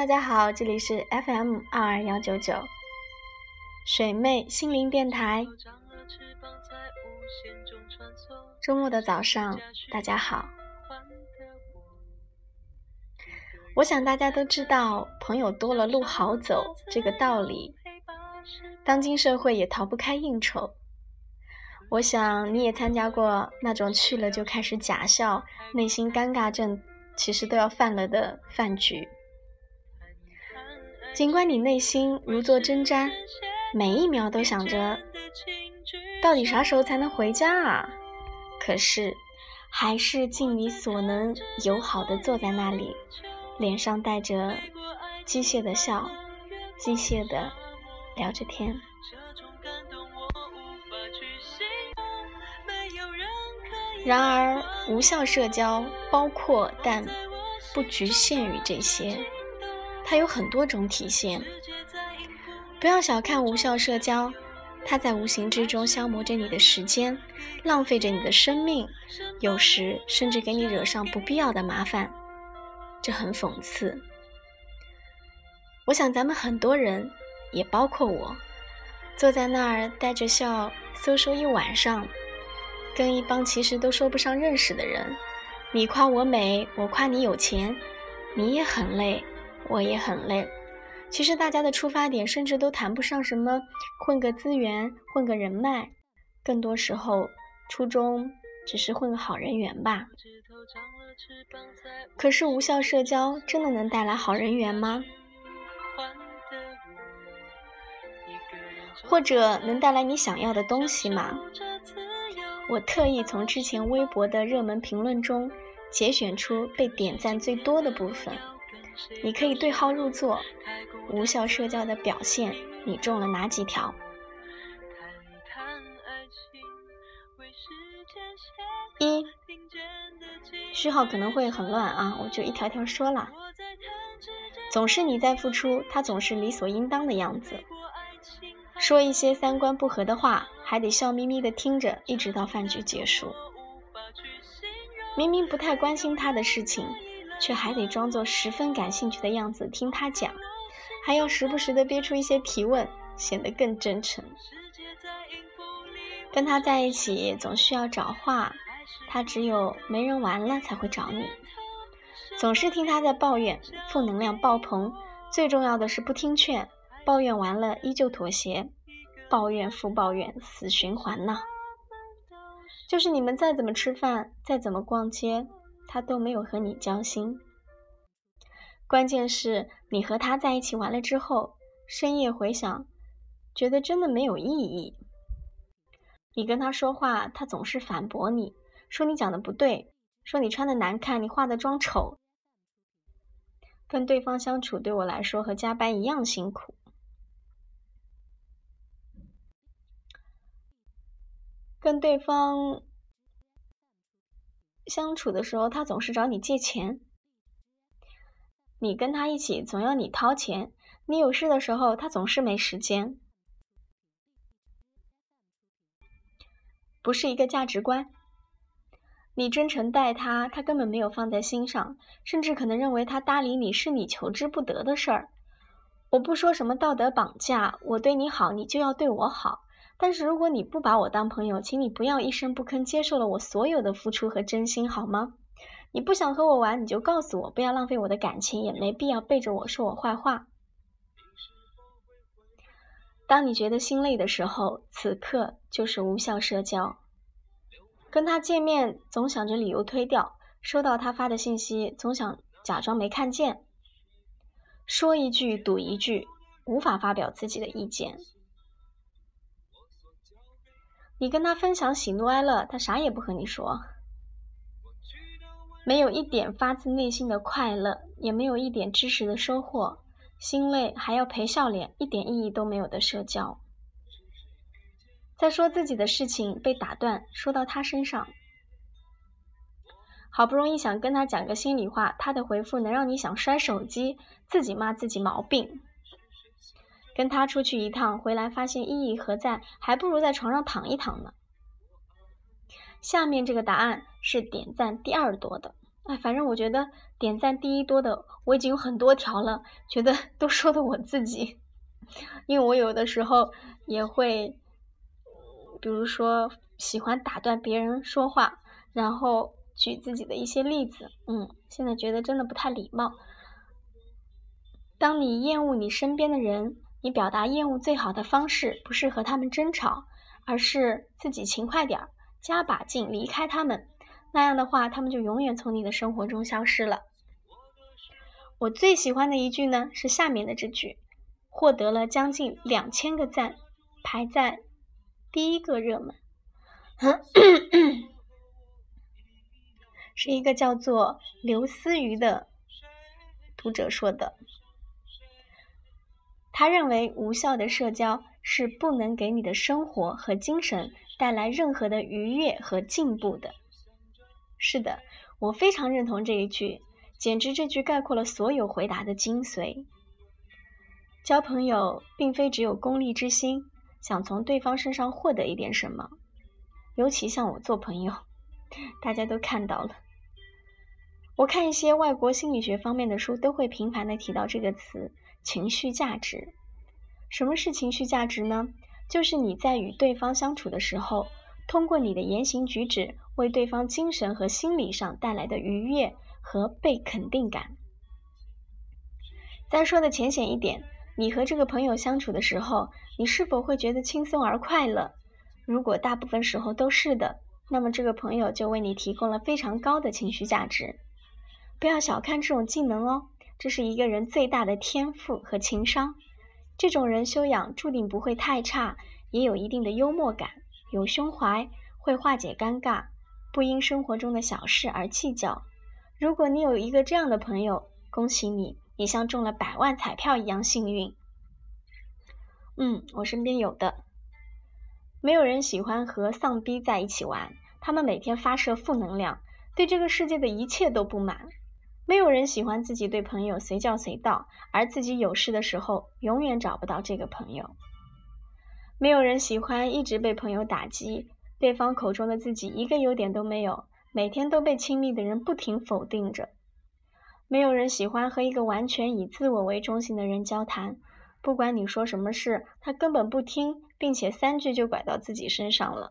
大家好，这里是 FM 二二幺九九水妹心灵电台。周末的早上，大家好。我想大家都知道“朋友多了路好走”这个道理。当今社会也逃不开应酬。我想你也参加过那种去了就开始假笑、内心尴尬症其实都要犯了的饭局。尽管你内心如坐针毡，每一秒都想着到底啥时候才能回家啊，可是还是尽你所能友好的坐在那里，脸上带着机械的笑，机械的聊着天。然而，无效社交包括但不局限于这些。它有很多种体现，不要小看无效社交，它在无形之中消磨着你的时间，浪费着你的生命，有时甚至给你惹上不必要的麻烦，这很讽刺。我想咱们很多人，也包括我，坐在那儿带着笑搜说一晚上，跟一帮其实都说不上认识的人，你夸我美，我夸你有钱，你也很累。我也很累。其实大家的出发点甚至都谈不上什么混个资源、混个人脉，更多时候初衷只是混个好人缘吧。可是无效社交真的能带来好人缘吗？或者能带来你想要的东西吗？我特意从之前微博的热门评论中节选出被点赞最多的部分。你可以对号入座，无效社交的表现，你中了哪几条？一，序号可能会很乱啊，我就一条条说了。总是你在付出，他总是理所应当的样子，说一些三观不合的话，还得笑眯眯的听着，一直到饭局结束。明明不太关心他的事情。却还得装作十分感兴趣的样子听他讲，还要时不时的憋出一些提问，显得更真诚。跟他在一起总需要找话，他只有没人玩了才会找你。总是听他在抱怨，负能量爆棚。最重要的是不听劝，抱怨完了依旧妥协，抱怨复抱怨，死循环呢。就是你们再怎么吃饭，再怎么逛街。他都没有和你交心，关键是你和他在一起完了之后，深夜回想，觉得真的没有意义。你跟他说话，他总是反驳你，说你讲的不对，说你穿的难看，你化的妆丑。跟对方相处对我来说和加班一样辛苦，跟对方。相处的时候，他总是找你借钱。你跟他一起，总要你掏钱。你有事的时候，他总是没时间。不是一个价值观。你真诚待他，他根本没有放在心上，甚至可能认为他搭理你是你求之不得的事儿。我不说什么道德绑架，我对你好，你就要对我好。但是如果你不把我当朋友，请你不要一声不吭接受了我所有的付出和真心，好吗？你不想和我玩，你就告诉我，不要浪费我的感情，也没必要背着我说我坏话。当你觉得心累的时候，此刻就是无效社交。跟他见面总想着理由推掉，收到他发的信息总想假装没看见，说一句赌一句，无法发表自己的意见。你跟他分享喜怒哀乐，他啥也不和你说，没有一点发自内心的快乐，也没有一点知识的收获，心累还要陪笑脸，一点意义都没有的社交。在说自己的事情被打断，说到他身上，好不容易想跟他讲个心里话，他的回复能让你想摔手机，自己骂自己毛病。跟他出去一趟，回来发现意义何在？还不如在床上躺一躺呢。下面这个答案是点赞第二多的。哎，反正我觉得点赞第一多的我已经有很多条了，觉得都说的我自己，因为我有的时候也会，比如说喜欢打断别人说话，然后举自己的一些例子，嗯，现在觉得真的不太礼貌。当你厌恶你身边的人，你表达厌恶最好的方式不是和他们争吵，而是自己勤快点儿，加把劲离开他们。那样的话，他们就永远从你的生活中消失了。我最喜欢的一句呢是下面的这句，获得了将近两千个赞，排在第一个热门，是一个叫做刘思瑜的读者说的。他认为无效的社交是不能给你的生活和精神带来任何的愉悦和进步的。是的，我非常认同这一句，简直这句概括了所有回答的精髓。交朋友并非只有功利之心，想从对方身上获得一点什么。尤其像我做朋友，大家都看到了。我看一些外国心理学方面的书，都会频繁的提到这个词。情绪价值，什么是情绪价值呢？就是你在与对方相处的时候，通过你的言行举止，为对方精神和心理上带来的愉悦和被肯定感。再说的浅显一点，你和这个朋友相处的时候，你是否会觉得轻松而快乐？如果大部分时候都是的，那么这个朋友就为你提供了非常高的情绪价值。不要小看这种技能哦。这是一个人最大的天赋和情商，这种人修养注定不会太差，也有一定的幽默感，有胸怀，会化解尴尬，不因生活中的小事而计较。如果你有一个这样的朋友，恭喜你，你像中了百万彩票一样幸运。嗯，我身边有的。没有人喜欢和丧逼在一起玩，他们每天发射负能量，对这个世界的一切都不满。没有人喜欢自己对朋友随叫随到，而自己有事的时候永远找不到这个朋友。没有人喜欢一直被朋友打击，对方口中的自己一个优点都没有，每天都被亲密的人不停否定着。没有人喜欢和一个完全以自我为中心的人交谈，不管你说什么事，他根本不听，并且三句就拐到自己身上了。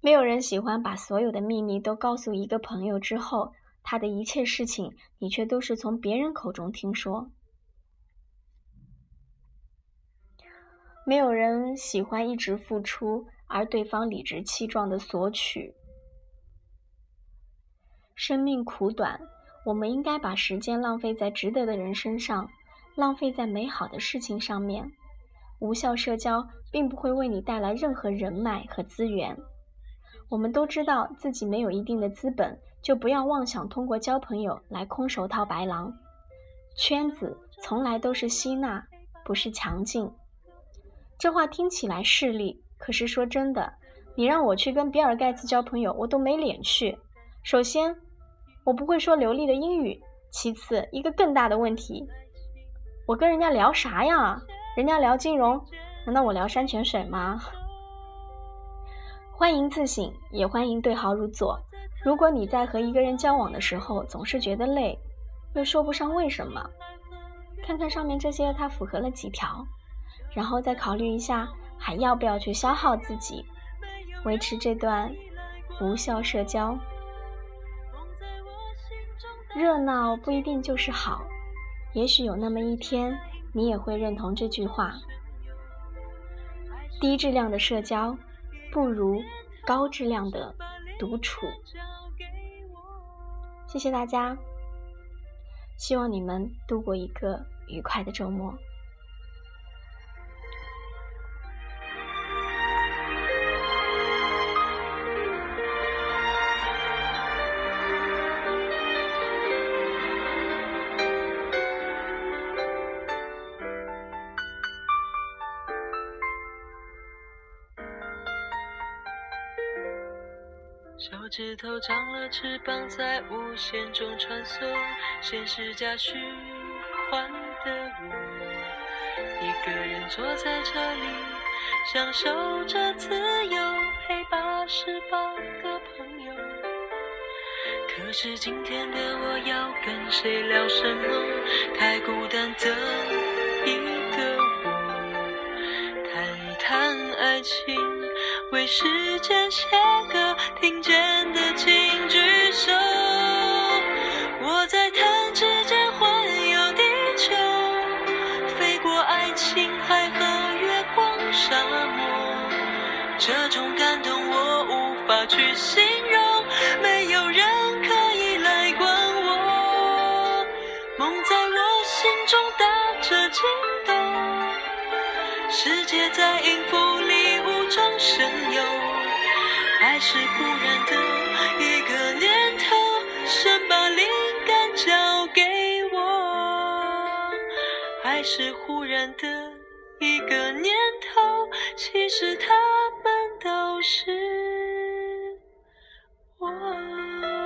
没有人喜欢把所有的秘密都告诉一个朋友之后。他的一切事情，你却都是从别人口中听说。没有人喜欢一直付出，而对方理直气壮的索取。生命苦短，我们应该把时间浪费在值得的人身上，浪费在美好的事情上面。无效社交并不会为你带来任何人脉和资源。我们都知道自己没有一定的资本。就不要妄想通过交朋友来空手套白狼。圈子从来都是吸纳，不是强劲。这话听起来势利，可是说真的，你让我去跟比尔盖茨交朋友，我都没脸去。首先，我不会说流利的英语；其次，一个更大的问题，我跟人家聊啥呀？人家聊金融，难道我聊山泉水吗？欢迎自省，也欢迎对号入座。如果你在和一个人交往的时候总是觉得累，又说不上为什么，看看上面这些他符合了几条，然后再考虑一下还要不要去消耗自己，维持这段无效社交。热闹不一定就是好，也许有那么一天你也会认同这句话：低质量的社交不如高质量的。独处，谢谢大家，希望你们度过一个愉快的周末。手指头长了翅膀，在无限中穿梭，现实加虚幻的我，一个人坐在这里，享受着自由，陪八十八个朋友。可是今天的我要跟谁聊什么？太孤单的一个我，谈一谈爱情，为时间写歌听见的请举手。我在弹指间环游地球，飞过爱琴海和月光沙漠，这种感动我无法去形容，没有人可以来管我。梦在我心中打着惊动，世界在音符里，是忽然的一个念头，想把灵感交给我。爱是忽然的一个念头，其实他们都是我。